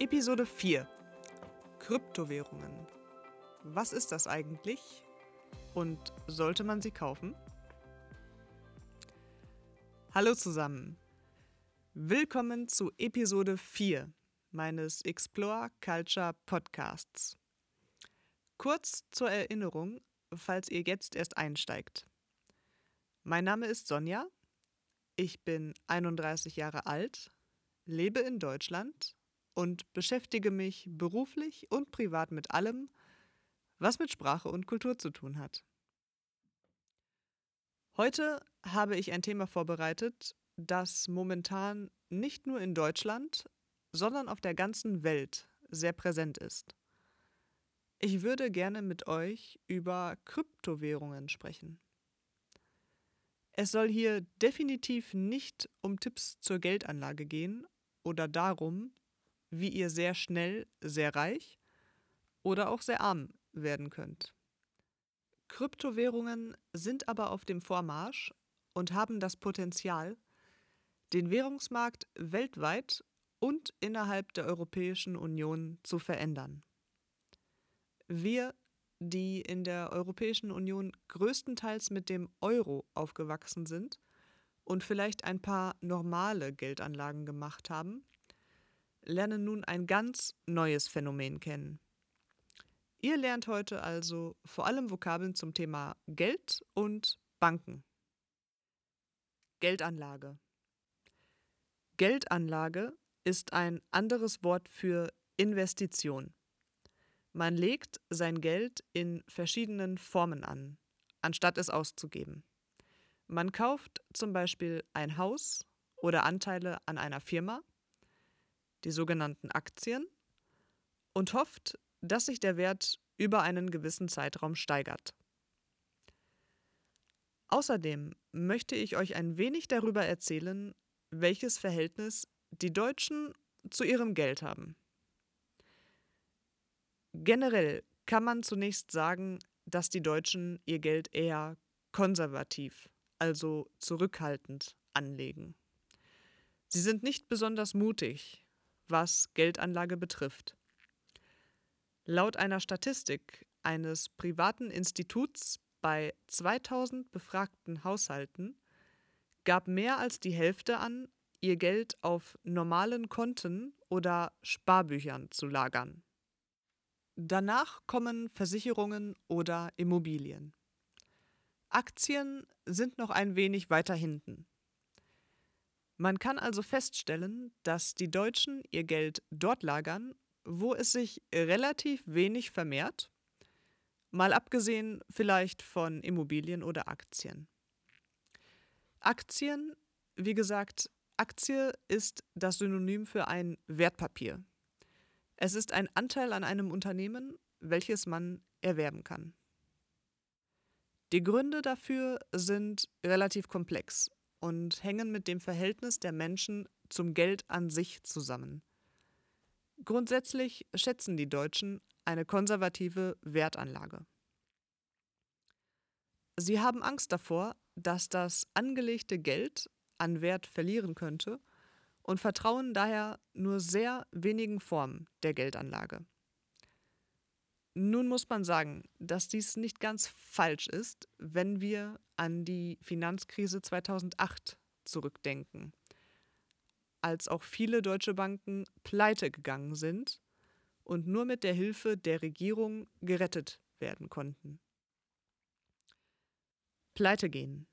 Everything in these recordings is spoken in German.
Episode 4 Kryptowährungen. Was ist das eigentlich und sollte man sie kaufen? Hallo zusammen. Willkommen zu Episode 4 meines Explore Culture Podcasts. Kurz zur Erinnerung, falls ihr jetzt erst einsteigt. Mein Name ist Sonja, ich bin 31 Jahre alt, lebe in Deutschland und beschäftige mich beruflich und privat mit allem, was mit Sprache und Kultur zu tun hat. Heute habe ich ein Thema vorbereitet, das momentan nicht nur in Deutschland, sondern auf der ganzen Welt sehr präsent ist. Ich würde gerne mit euch über Kryptowährungen sprechen. Es soll hier definitiv nicht um Tipps zur Geldanlage gehen oder darum, wie ihr sehr schnell sehr reich oder auch sehr arm werden könnt. Kryptowährungen sind aber auf dem Vormarsch und haben das Potenzial, den Währungsmarkt weltweit und innerhalb der Europäischen Union zu verändern. Wir, die in der Europäischen Union größtenteils mit dem Euro aufgewachsen sind und vielleicht ein paar normale Geldanlagen gemacht haben, lernen nun ein ganz neues Phänomen kennen. Ihr lernt heute also vor allem Vokabeln zum Thema Geld und Banken. Geldanlage. Geldanlage ist ein anderes Wort für Investition. Man legt sein Geld in verschiedenen Formen an, anstatt es auszugeben. Man kauft zum Beispiel ein Haus oder Anteile an einer Firma die sogenannten Aktien, und hofft, dass sich der Wert über einen gewissen Zeitraum steigert. Außerdem möchte ich euch ein wenig darüber erzählen, welches Verhältnis die Deutschen zu ihrem Geld haben. Generell kann man zunächst sagen, dass die Deutschen ihr Geld eher konservativ, also zurückhaltend anlegen. Sie sind nicht besonders mutig, was Geldanlage betrifft. Laut einer Statistik eines privaten Instituts bei 2000 befragten Haushalten gab mehr als die Hälfte an, ihr Geld auf normalen Konten oder Sparbüchern zu lagern. Danach kommen Versicherungen oder Immobilien. Aktien sind noch ein wenig weiter hinten. Man kann also feststellen, dass die Deutschen ihr Geld dort lagern, wo es sich relativ wenig vermehrt, mal abgesehen vielleicht von Immobilien oder Aktien. Aktien, wie gesagt, Aktie ist das Synonym für ein Wertpapier. Es ist ein Anteil an einem Unternehmen, welches man erwerben kann. Die Gründe dafür sind relativ komplex und hängen mit dem Verhältnis der Menschen zum Geld an sich zusammen. Grundsätzlich schätzen die Deutschen eine konservative Wertanlage. Sie haben Angst davor, dass das angelegte Geld an Wert verlieren könnte und vertrauen daher nur sehr wenigen Formen der Geldanlage. Nun muss man sagen, dass dies nicht ganz falsch ist, wenn wir an die Finanzkrise 2008 zurückdenken, als auch viele deutsche Banken pleite gegangen sind und nur mit der Hilfe der Regierung gerettet werden konnten. Pleite gehen.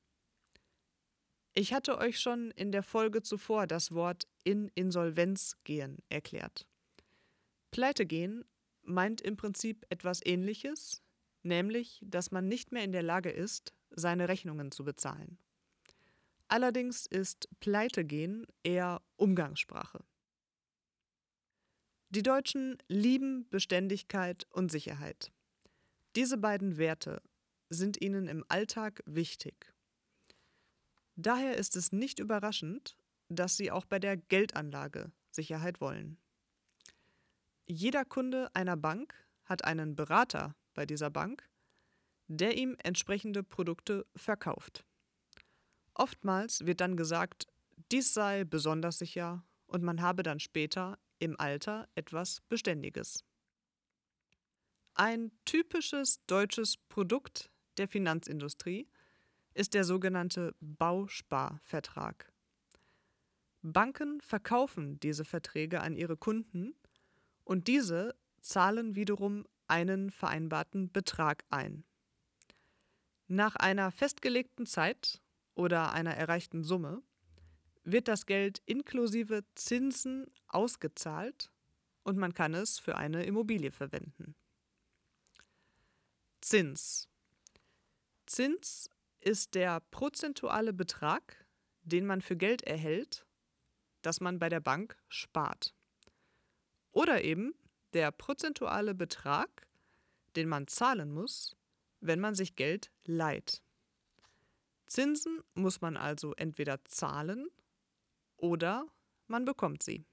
Ich hatte euch schon in der Folge zuvor das Wort in Insolvenz gehen erklärt. Pleite gehen meint im Prinzip etwas Ähnliches, nämlich, dass man nicht mehr in der Lage ist, seine Rechnungen zu bezahlen. Allerdings ist Pleitegehen eher Umgangssprache. Die Deutschen lieben Beständigkeit und Sicherheit. Diese beiden Werte sind ihnen im Alltag wichtig. Daher ist es nicht überraschend, dass sie auch bei der Geldanlage Sicherheit wollen. Jeder Kunde einer Bank hat einen Berater bei dieser Bank, der ihm entsprechende Produkte verkauft. Oftmals wird dann gesagt, dies sei besonders sicher und man habe dann später im Alter etwas Beständiges. Ein typisches deutsches Produkt der Finanzindustrie ist der sogenannte Bausparvertrag. Banken verkaufen diese Verträge an ihre Kunden und diese zahlen wiederum einen vereinbarten Betrag ein. Nach einer festgelegten Zeit oder einer erreichten Summe wird das Geld inklusive Zinsen ausgezahlt und man kann es für eine Immobilie verwenden. Zins. Zins ist der prozentuale Betrag, den man für Geld erhält, das man bei der Bank spart. Oder eben der prozentuale Betrag, den man zahlen muss, wenn man sich Geld leiht. Zinsen muss man also entweder zahlen oder man bekommt sie.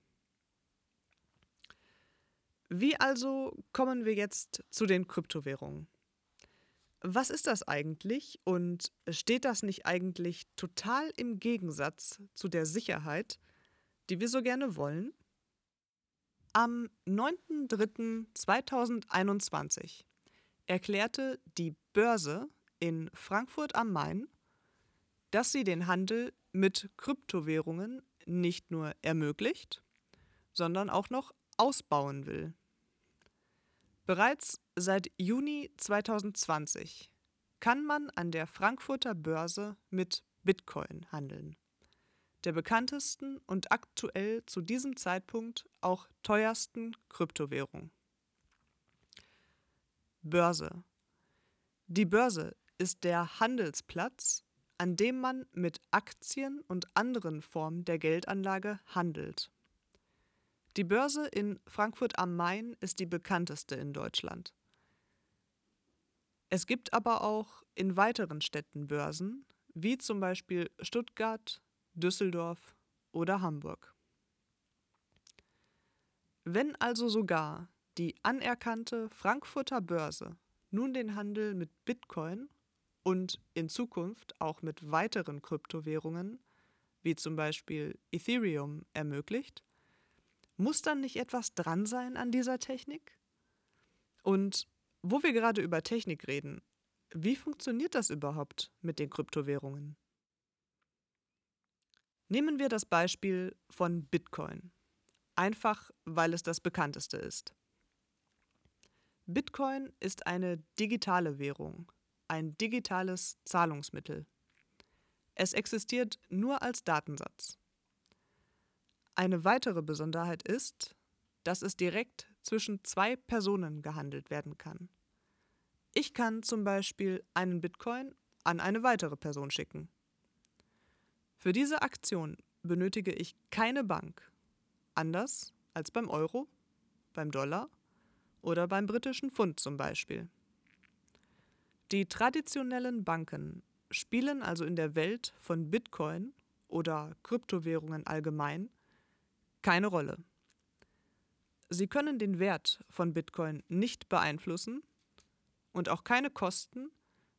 Wie also kommen wir jetzt zu den Kryptowährungen? Was ist das eigentlich und steht das nicht eigentlich total im Gegensatz zu der Sicherheit, die wir so gerne wollen? Am 9.3.2021 erklärte die Börse in Frankfurt am Main, dass sie den Handel mit Kryptowährungen nicht nur ermöglicht, sondern auch noch ausbauen will. Bereits seit Juni 2020 kann man an der Frankfurter Börse mit Bitcoin handeln, der bekanntesten und aktuell zu diesem Zeitpunkt auch teuersten Kryptowährung. Börse. Die Börse ist der Handelsplatz, an dem man mit Aktien und anderen Formen der Geldanlage handelt. Die Börse in Frankfurt am Main ist die bekannteste in Deutschland. Es gibt aber auch in weiteren Städten Börsen, wie zum Beispiel Stuttgart, Düsseldorf oder Hamburg. Wenn also sogar die anerkannte Frankfurter Börse nun den Handel mit Bitcoin und in Zukunft auch mit weiteren Kryptowährungen, wie zum Beispiel Ethereum, ermöglicht, muss dann nicht etwas dran sein an dieser Technik? Und wo wir gerade über Technik reden, wie funktioniert das überhaupt mit den Kryptowährungen? Nehmen wir das Beispiel von Bitcoin, einfach weil es das bekannteste ist. Bitcoin ist eine digitale Währung, ein digitales Zahlungsmittel. Es existiert nur als Datensatz. Eine weitere Besonderheit ist, dass es direkt zwischen zwei Personen gehandelt werden kann. Ich kann zum Beispiel einen Bitcoin an eine weitere Person schicken. Für diese Aktion benötige ich keine Bank, anders als beim Euro, beim Dollar oder beim britischen Pfund zum Beispiel. Die traditionellen Banken spielen also in der Welt von Bitcoin oder Kryptowährungen allgemein keine Rolle. Sie können den Wert von Bitcoin nicht beeinflussen und auch keine Kosten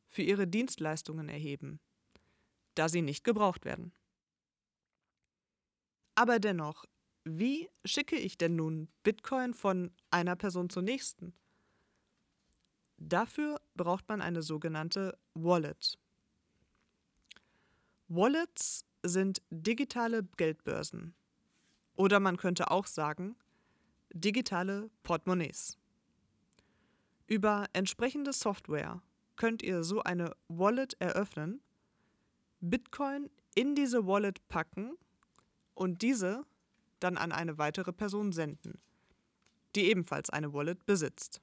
für ihre Dienstleistungen erheben, da sie nicht gebraucht werden. Aber dennoch, wie schicke ich denn nun Bitcoin von einer Person zur nächsten? Dafür braucht man eine sogenannte Wallet. Wallets sind digitale Geldbörsen. Oder man könnte auch sagen, digitale Portemonnaies. Über entsprechende Software könnt ihr so eine Wallet eröffnen, Bitcoin in diese Wallet packen und diese dann an eine weitere Person senden, die ebenfalls eine Wallet besitzt.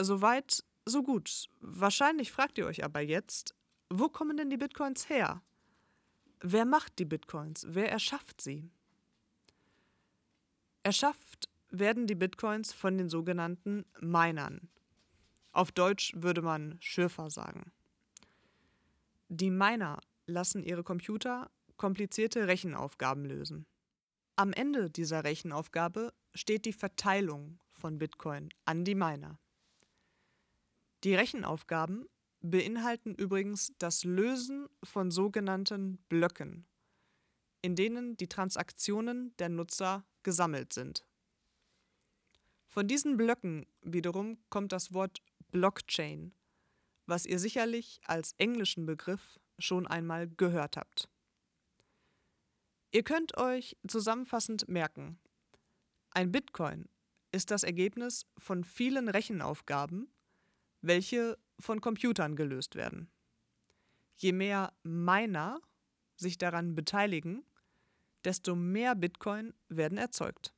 Soweit, so gut. Wahrscheinlich fragt ihr euch aber jetzt, wo kommen denn die Bitcoins her? Wer macht die Bitcoins? Wer erschafft sie? Erschafft werden die Bitcoins von den sogenannten Minern. Auf Deutsch würde man Schürfer sagen. Die Miner lassen ihre Computer komplizierte Rechenaufgaben lösen. Am Ende dieser Rechenaufgabe steht die Verteilung von Bitcoin an die Miner. Die Rechenaufgaben beinhalten übrigens das Lösen von sogenannten Blöcken, in denen die Transaktionen der Nutzer gesammelt sind. Von diesen Blöcken wiederum kommt das Wort Blockchain, was ihr sicherlich als englischen Begriff schon einmal gehört habt. Ihr könnt euch zusammenfassend merken, ein Bitcoin ist das Ergebnis von vielen Rechenaufgaben, welche von Computern gelöst werden. Je mehr Miner sich daran beteiligen, desto mehr Bitcoin werden erzeugt.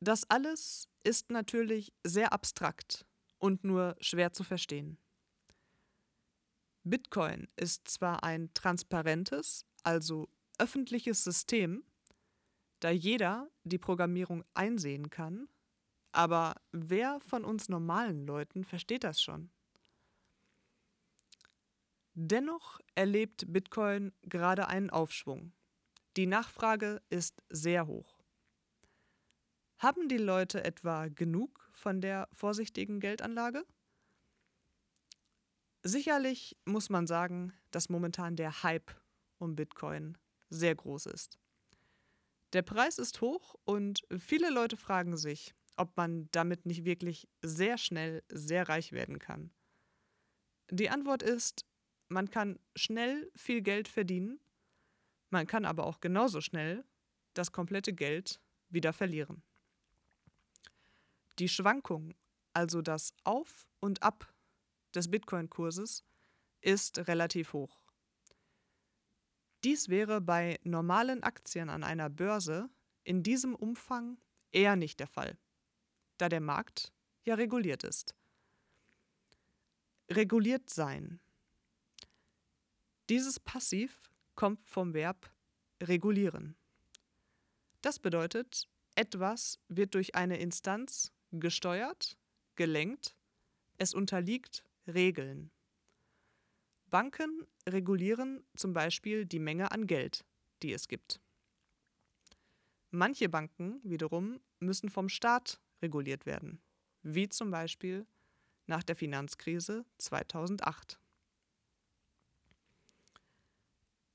Das alles ist natürlich sehr abstrakt und nur schwer zu verstehen. Bitcoin ist zwar ein transparentes, also öffentliches System, da jeder die Programmierung einsehen kann, aber wer von uns normalen Leuten versteht das schon? Dennoch erlebt Bitcoin gerade einen Aufschwung. Die Nachfrage ist sehr hoch. Haben die Leute etwa genug von der vorsichtigen Geldanlage? Sicherlich muss man sagen, dass momentan der Hype um Bitcoin sehr groß ist. Der Preis ist hoch und viele Leute fragen sich, ob man damit nicht wirklich sehr schnell sehr reich werden kann. Die Antwort ist, man kann schnell viel Geld verdienen, man kann aber auch genauso schnell das komplette Geld wieder verlieren. Die Schwankung, also das Auf und Ab des Bitcoin-Kurses, ist relativ hoch. Dies wäre bei normalen Aktien an einer Börse in diesem Umfang eher nicht der Fall, da der Markt ja reguliert ist. Reguliert sein dieses Passiv kommt vom Verb regulieren. Das bedeutet, etwas wird durch eine Instanz gesteuert, gelenkt, es unterliegt Regeln. Banken regulieren zum Beispiel die Menge an Geld, die es gibt. Manche Banken wiederum müssen vom Staat reguliert werden, wie zum Beispiel nach der Finanzkrise 2008.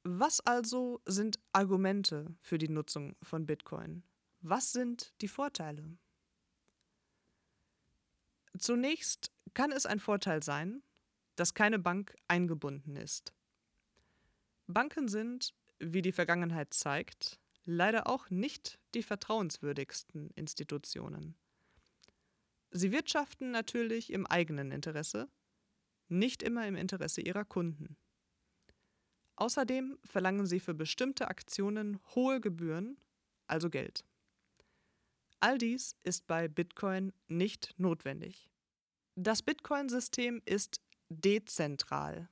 Was also sind Argumente für die Nutzung von Bitcoin? Was sind die Vorteile? Zunächst kann es ein Vorteil sein, dass keine Bank eingebunden ist. Banken sind, wie die Vergangenheit zeigt, leider auch nicht die vertrauenswürdigsten Institutionen. Sie wirtschaften natürlich im eigenen Interesse, nicht immer im Interesse ihrer Kunden. Außerdem verlangen sie für bestimmte Aktionen hohe Gebühren, also Geld. All dies ist bei Bitcoin nicht notwendig. Das Bitcoin-System ist dezentral.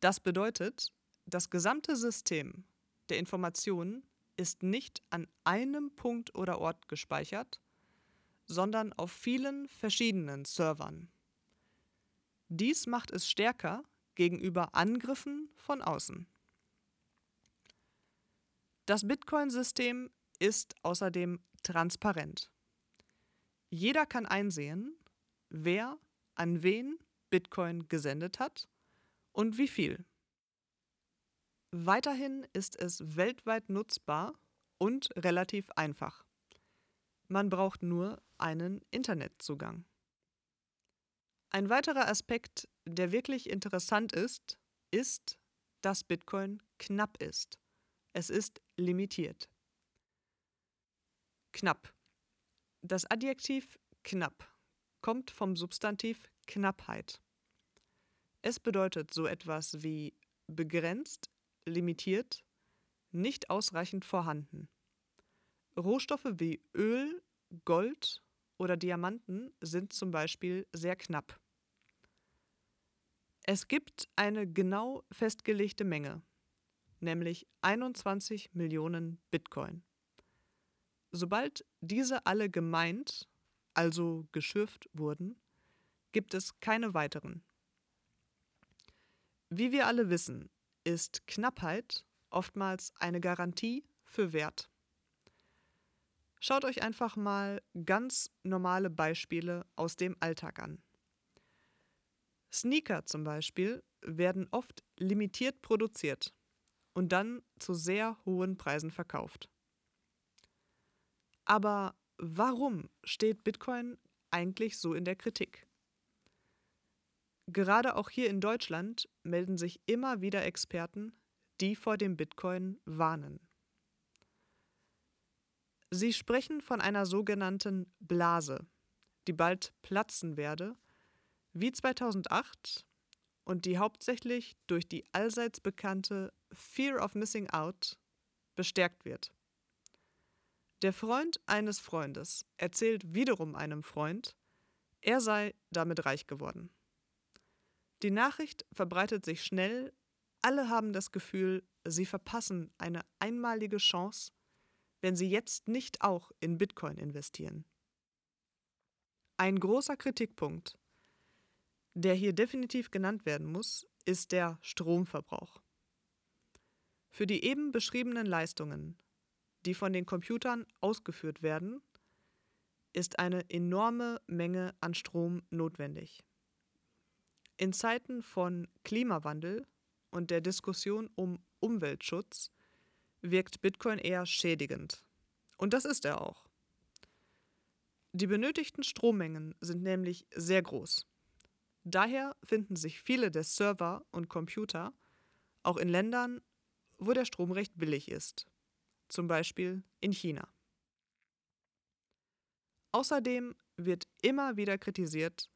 Das bedeutet, das gesamte System der Informationen ist nicht an einem Punkt oder Ort gespeichert, sondern auf vielen verschiedenen Servern. Dies macht es stärker gegenüber Angriffen von außen. Das Bitcoin-System ist außerdem transparent. Jeder kann einsehen, wer an wen Bitcoin gesendet hat und wie viel. Weiterhin ist es weltweit nutzbar und relativ einfach. Man braucht nur einen Internetzugang. Ein weiterer Aspekt, der wirklich interessant ist, ist, dass Bitcoin knapp ist. Es ist limitiert. Knapp. Das Adjektiv knapp kommt vom Substantiv Knappheit. Es bedeutet so etwas wie begrenzt, limitiert, nicht ausreichend vorhanden. Rohstoffe wie Öl, Gold oder Diamanten sind zum Beispiel sehr knapp. Es gibt eine genau festgelegte Menge, nämlich 21 Millionen Bitcoin. Sobald diese alle gemeint, also geschürft wurden, gibt es keine weiteren. Wie wir alle wissen, ist Knappheit oftmals eine Garantie für Wert. Schaut euch einfach mal ganz normale Beispiele aus dem Alltag an. Sneaker zum Beispiel werden oft limitiert produziert und dann zu sehr hohen Preisen verkauft. Aber warum steht Bitcoin eigentlich so in der Kritik? Gerade auch hier in Deutschland melden sich immer wieder Experten, die vor dem Bitcoin warnen. Sie sprechen von einer sogenannten Blase, die bald platzen werde, wie 2008 und die hauptsächlich durch die allseits bekannte Fear of Missing Out bestärkt wird. Der Freund eines Freundes erzählt wiederum einem Freund, er sei damit reich geworden. Die Nachricht verbreitet sich schnell, alle haben das Gefühl, sie verpassen eine einmalige Chance, wenn sie jetzt nicht auch in Bitcoin investieren. Ein großer Kritikpunkt, der hier definitiv genannt werden muss, ist der Stromverbrauch. Für die eben beschriebenen Leistungen, die von den Computern ausgeführt werden, ist eine enorme Menge an Strom notwendig. In Zeiten von Klimawandel und der Diskussion um Umweltschutz wirkt Bitcoin eher schädigend. Und das ist er auch. Die benötigten Strommengen sind nämlich sehr groß. Daher finden sich viele der Server und Computer auch in Ländern, wo der Strom recht billig ist, zum Beispiel in China. Außerdem wird immer wieder kritisiert,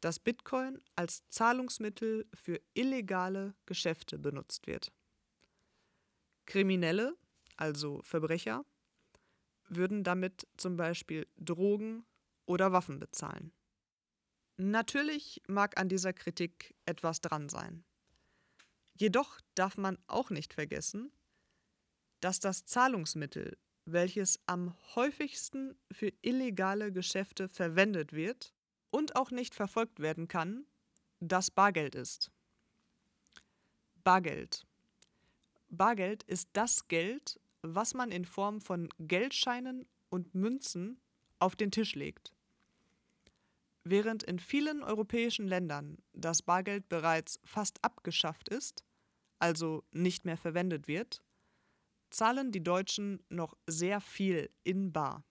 dass Bitcoin als Zahlungsmittel für illegale Geschäfte benutzt wird. Kriminelle, also Verbrecher, würden damit zum Beispiel Drogen oder Waffen bezahlen. Natürlich mag an dieser Kritik etwas dran sein. Jedoch darf man auch nicht vergessen, dass das Zahlungsmittel, welches am häufigsten für illegale Geschäfte verwendet wird und auch nicht verfolgt werden kann, das Bargeld ist. Bargeld. Bargeld ist das Geld, was man in Form von Geldscheinen und Münzen auf den Tisch legt. Während in vielen europäischen Ländern das Bargeld bereits fast abgeschafft ist, also nicht mehr verwendet wird, zahlen die Deutschen noch sehr viel in Bar.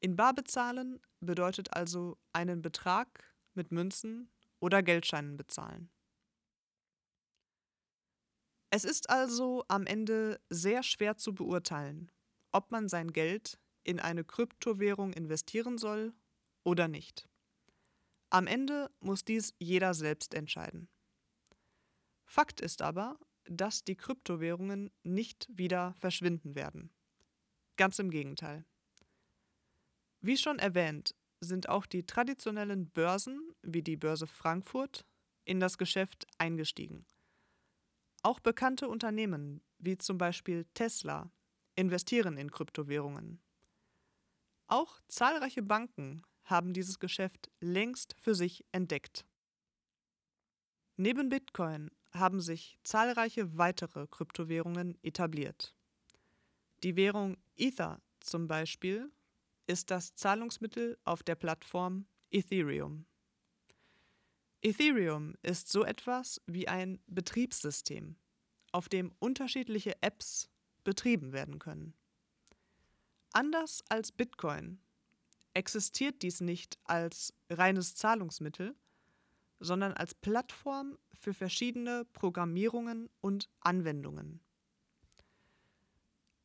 In Bar bezahlen bedeutet also einen Betrag mit Münzen oder Geldscheinen bezahlen. Es ist also am Ende sehr schwer zu beurteilen, ob man sein Geld in eine Kryptowährung investieren soll oder nicht. Am Ende muss dies jeder selbst entscheiden. Fakt ist aber, dass die Kryptowährungen nicht wieder verschwinden werden. Ganz im Gegenteil. Wie schon erwähnt, sind auch die traditionellen Börsen wie die Börse Frankfurt in das Geschäft eingestiegen. Auch bekannte Unternehmen wie zum Beispiel Tesla investieren in Kryptowährungen. Auch zahlreiche Banken haben dieses Geschäft längst für sich entdeckt. Neben Bitcoin haben sich zahlreiche weitere Kryptowährungen etabliert. Die Währung Ether zum Beispiel ist das Zahlungsmittel auf der Plattform Ethereum. Ethereum ist so etwas wie ein Betriebssystem, auf dem unterschiedliche Apps betrieben werden können. Anders als Bitcoin existiert dies nicht als reines Zahlungsmittel, sondern als Plattform für verschiedene Programmierungen und Anwendungen.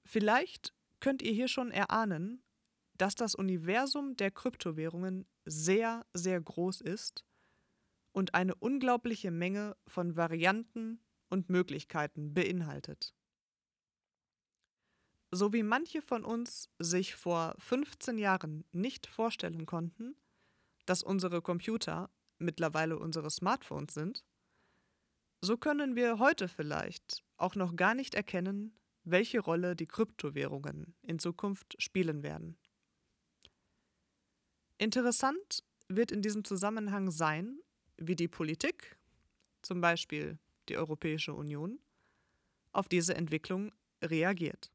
Vielleicht könnt ihr hier schon erahnen, dass das Universum der Kryptowährungen sehr, sehr groß ist und eine unglaubliche Menge von Varianten und Möglichkeiten beinhaltet. So wie manche von uns sich vor 15 Jahren nicht vorstellen konnten, dass unsere Computer mittlerweile unsere Smartphones sind, so können wir heute vielleicht auch noch gar nicht erkennen, welche Rolle die Kryptowährungen in Zukunft spielen werden. Interessant wird in diesem Zusammenhang sein, wie die Politik, zum Beispiel die Europäische Union, auf diese Entwicklung reagiert.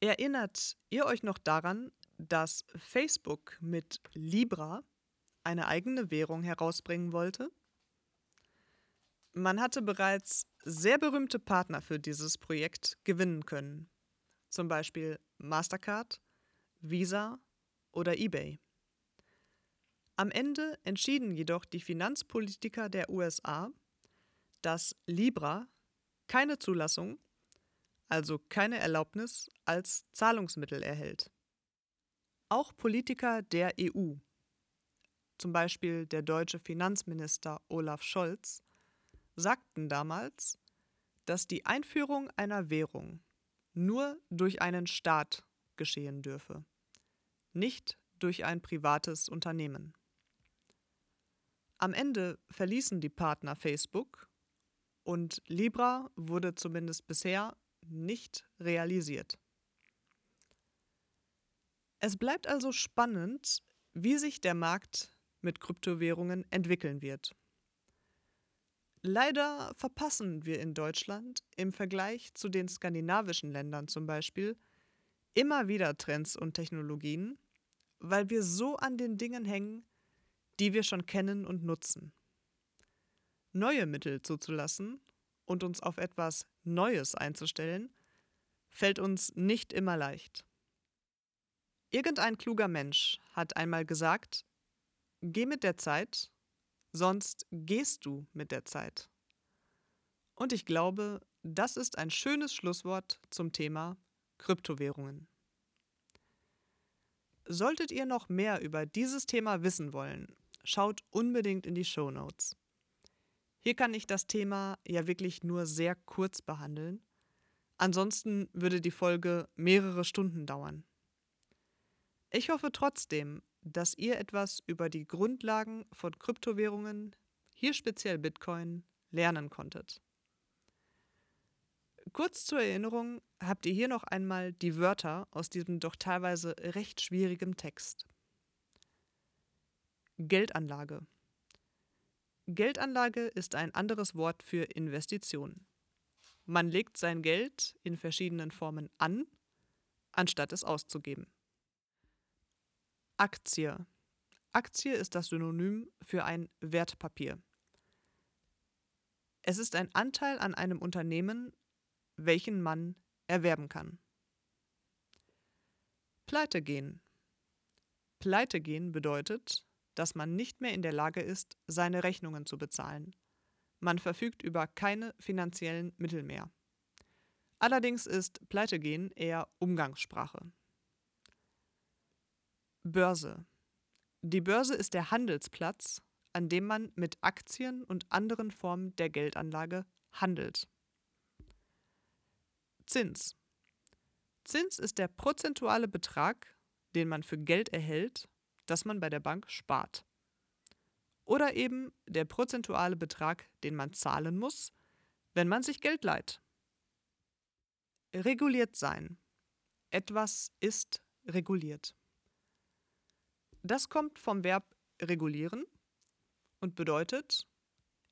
Erinnert ihr euch noch daran, dass Facebook mit Libra eine eigene Währung herausbringen wollte? Man hatte bereits sehr berühmte Partner für dieses Projekt gewinnen können, zum Beispiel Mastercard, Visa oder eBay. Am Ende entschieden jedoch die Finanzpolitiker der USA, dass Libra keine Zulassung, also keine Erlaubnis als Zahlungsmittel erhält. Auch Politiker der EU, zum Beispiel der deutsche Finanzminister Olaf Scholz, sagten damals, dass die Einführung einer Währung nur durch einen Staat geschehen dürfe, nicht durch ein privates Unternehmen. Am Ende verließen die Partner Facebook und Libra wurde zumindest bisher nicht realisiert. Es bleibt also spannend, wie sich der Markt mit Kryptowährungen entwickeln wird. Leider verpassen wir in Deutschland im Vergleich zu den skandinavischen Ländern zum Beispiel immer wieder Trends und Technologien, weil wir so an den Dingen hängen, die wir schon kennen und nutzen. Neue Mittel zuzulassen und uns auf etwas Neues einzustellen, fällt uns nicht immer leicht. Irgendein kluger Mensch hat einmal gesagt, geh mit der Zeit sonst gehst du mit der Zeit. Und ich glaube, das ist ein schönes Schlusswort zum Thema Kryptowährungen. Solltet ihr noch mehr über dieses Thema wissen wollen, schaut unbedingt in die Show Notes. Hier kann ich das Thema ja wirklich nur sehr kurz behandeln. Ansonsten würde die Folge mehrere Stunden dauern. Ich hoffe trotzdem, dass ihr etwas über die Grundlagen von Kryptowährungen, hier speziell Bitcoin, lernen konntet. Kurz zur Erinnerung habt ihr hier noch einmal die Wörter aus diesem doch teilweise recht schwierigen Text. Geldanlage. Geldanlage ist ein anderes Wort für Investition. Man legt sein Geld in verschiedenen Formen an, anstatt es auszugeben. Aktie. Aktie ist das Synonym für ein Wertpapier. Es ist ein Anteil an einem Unternehmen, welchen man erwerben kann. Pleite gehen. Pleite gehen bedeutet, dass man nicht mehr in der Lage ist, seine Rechnungen zu bezahlen. Man verfügt über keine finanziellen Mittel mehr. Allerdings ist Pleitegehen eher Umgangssprache. Börse. Die Börse ist der Handelsplatz, an dem man mit Aktien und anderen Formen der Geldanlage handelt. Zins. Zins ist der prozentuale Betrag, den man für Geld erhält, das man bei der Bank spart. Oder eben der prozentuale Betrag, den man zahlen muss, wenn man sich Geld leiht. Reguliert sein. Etwas ist reguliert. Das kommt vom Verb regulieren und bedeutet,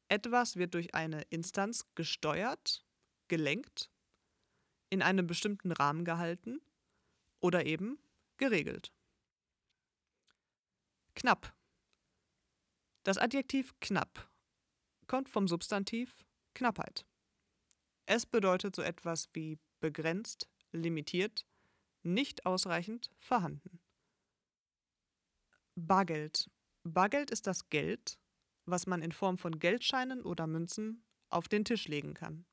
etwas wird durch eine Instanz gesteuert, gelenkt, in einem bestimmten Rahmen gehalten oder eben geregelt. Knapp. Das Adjektiv knapp kommt vom Substantiv Knappheit. Es bedeutet so etwas wie begrenzt, limitiert, nicht ausreichend vorhanden. Bargeld. Bargeld ist das Geld, was man in Form von Geldscheinen oder Münzen auf den Tisch legen kann.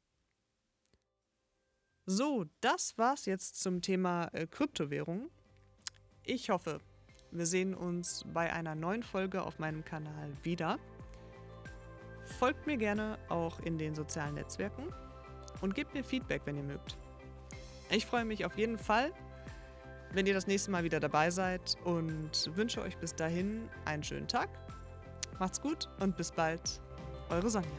So, das war's jetzt zum Thema äh, Kryptowährung. Ich hoffe, wir sehen uns bei einer neuen Folge auf meinem Kanal wieder. Folgt mir gerne auch in den sozialen Netzwerken und gebt mir Feedback, wenn ihr mögt. Ich freue mich auf jeden Fall wenn ihr das nächste Mal wieder dabei seid und wünsche euch bis dahin einen schönen Tag. Macht's gut und bis bald. Eure Sonja.